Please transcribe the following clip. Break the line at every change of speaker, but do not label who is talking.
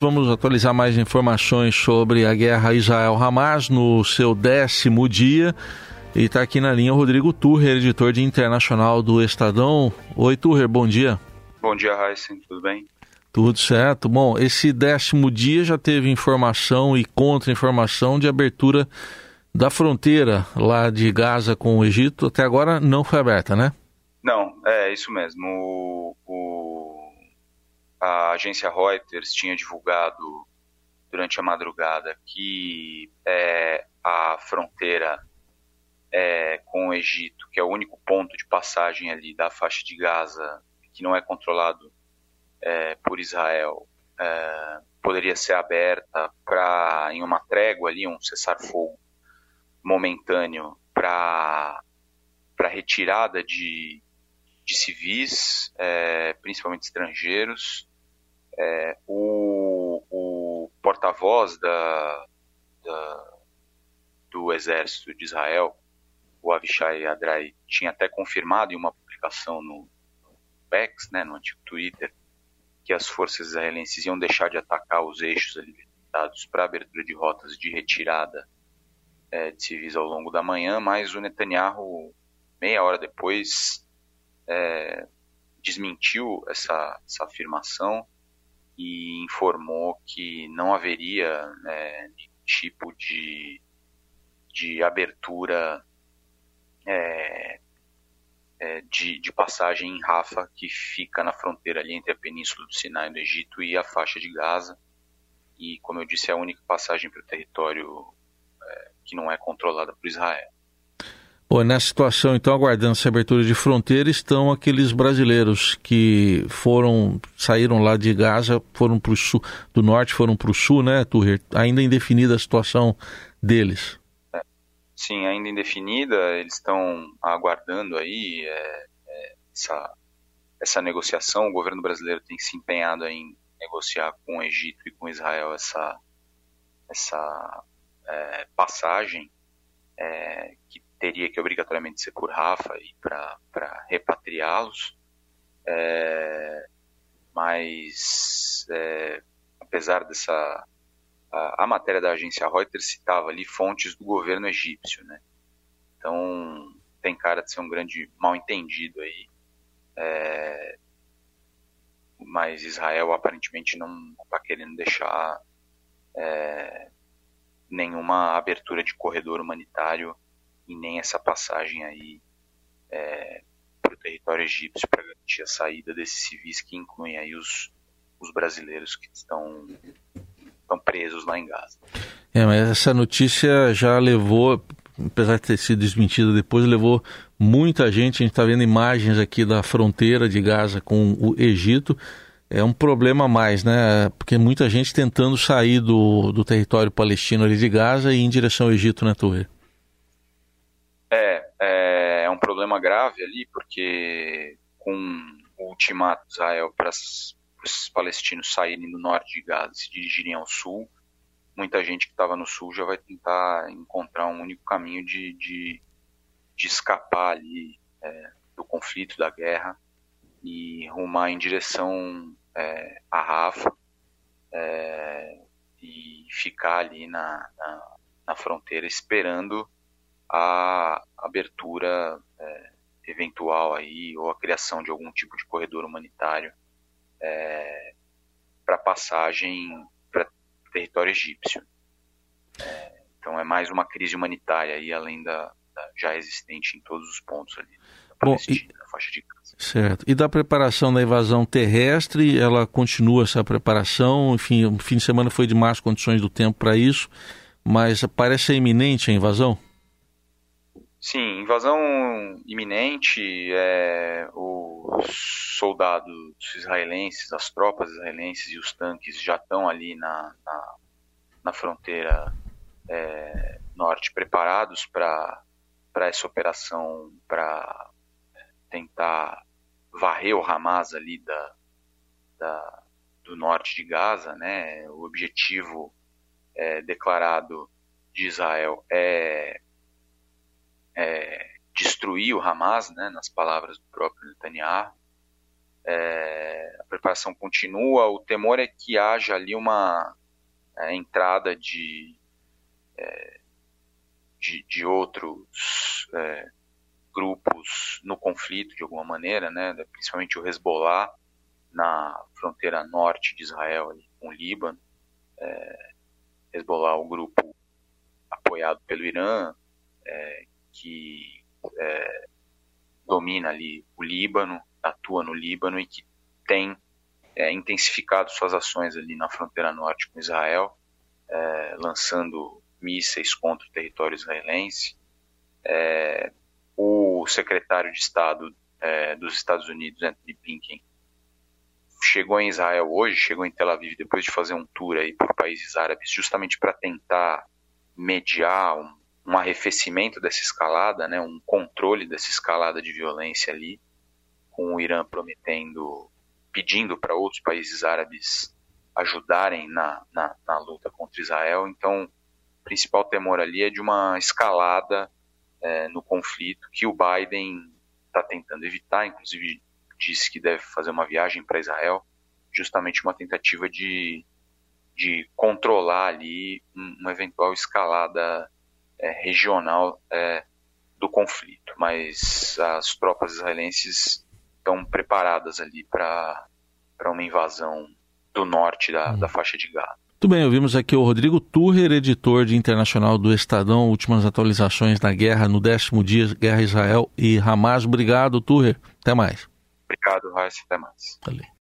Vamos atualizar mais informações sobre a guerra Israel-Hamas no seu décimo dia. E está aqui na linha o Rodrigo Turrer, editor de internacional do Estadão. Oi, Turrer, bom dia.
Bom dia, Heisen, tudo bem?
Tudo certo. Bom, esse décimo dia já teve informação e contra-informação de abertura da fronteira lá de Gaza com o Egito. Até agora não foi aberta, né?
Não, é isso mesmo. O, o a agência Reuters tinha divulgado durante a madrugada que é, a fronteira é, com o Egito, que é o único ponto de passagem ali da faixa de Gaza que não é controlado é, por Israel, é, poderia ser aberta para em uma trégua ali, um cessar-fogo momentâneo para para retirada de, de civis, é, principalmente estrangeiros, é, o, o porta-voz da, da, do exército de Israel, o Avishai Adrai, tinha até confirmado em uma publicação no, X, né, no antigo Twitter, que as forças israelenses iam deixar de atacar os eixos alimentados para abertura de rotas de retirada é, de civis ao longo da manhã, mas o Netanyahu, meia hora depois, é, desmentiu essa, essa afirmação e informou que não haveria né, tipo de, de abertura é, é, de, de, passagem em Rafa, que fica na fronteira ali entre a Península do Sinai do Egito e a faixa de Gaza. E, como eu disse, é a única passagem para o território é, que não é controlada por Israel.
Bom, nessa situação, então, aguardando essa abertura de fronteira, estão aqueles brasileiros que foram, saíram lá de Gaza, foram para o sul, do norte, foram para o sul, né, Turrer? Ainda indefinida a situação deles.
Sim, ainda indefinida, eles estão aguardando aí é, é, essa, essa negociação. O governo brasileiro tem se empenhado em negociar com o Egito e com Israel essa, essa é, passagem é, que teria que obrigatoriamente ser por Rafa e para repatriá-los. É, mas, é, apesar dessa. A, a, matéria da agência Reuters citava ali fontes do governo egípcio, né? Então, tem cara de ser um grande mal-entendido aí. É, mas Israel aparentemente não está querendo deixar é, nenhuma abertura de corredor humanitário e nem essa passagem aí é, para o território egípcio para garantir a saída desses civis que incluem aí os, os brasileiros que estão, estão presos lá em Gaza.
É, mas essa notícia já levou, apesar de ter sido desmentida depois, levou muita gente. A gente está vendo imagens aqui da fronteira de Gaza com o Egito. É um problema a mais, né? Porque muita gente tentando sair do, do território palestino ali de Gaza e ir em direção ao Egito, né, Torre?
É, é, é um problema grave ali, porque com o ultimato de Israel para os palestinos saírem do norte de Gaza e se dirigirem ao sul, muita gente que estava no sul já vai tentar encontrar um único caminho de, de, de escapar ali é, do conflito, da guerra e rumar em direção é, a Rafa é, e ficar ali na, na, na fronteira esperando a abertura é, eventual aí ou a criação de algum tipo de corredor humanitário é, para passagem para território egípcio. É, então é mais uma crise humanitária aí além da, da, já existente em todos os pontos ali Bom, e, faixa de Gaza.
Certo. E da preparação da invasão terrestre, ela continua essa preparação. Enfim, o fim de semana foi de más condições do tempo para isso, mas parece iminente a invasão.
Sim, invasão iminente. É, os soldados israelenses, as tropas israelenses e os tanques já estão ali na, na, na fronteira é, norte preparados para essa operação, para tentar varrer o Hamas ali da, da, do norte de Gaza. Né? O objetivo é, declarado de Israel é é, destruir o Hamas, né, nas palavras do próprio Netanyahu. É, a preparação continua. O temor é que haja ali uma é, entrada de, é, de, de, outros é, grupos no conflito de alguma maneira, né? principalmente o Hezbollah na fronteira norte de Israel ali, com o Líbano. É, Hezbollah é um grupo apoiado pelo Irã, é, que é, domina ali o Líbano, atua no Líbano e que tem é, intensificado suas ações ali na fronteira norte com Israel, é, lançando mísseis contra o território israelense. É, o secretário de Estado é, dos Estados Unidos, Anthony Blinken, chegou em Israel hoje, chegou em Tel Aviv depois de fazer um tour aí por países árabes, justamente para tentar mediar um, um, arrefecimento dessa escalada, né, um controle dessa escalada de violência ali, com o Irã prometendo, pedindo para outros países árabes ajudarem na, na, na, luta contra Israel. Então, o principal temor ali é de uma escalada é, no conflito que o Biden está tentando evitar, inclusive disse que deve fazer uma viagem para Israel, justamente uma tentativa de, de controlar ali uma eventual escalada é, regional é, do conflito. Mas as tropas israelenses estão preparadas ali para uma invasão do norte da, hum. da faixa de Gaza.
Muito bem, ouvimos aqui o Rodrigo Turrer, editor de Internacional do Estadão, últimas atualizações da guerra no décimo dia, Guerra Israel e Hamas. Obrigado, Turrer. Até mais.
Obrigado, Raíssa. Até mais. Valeu.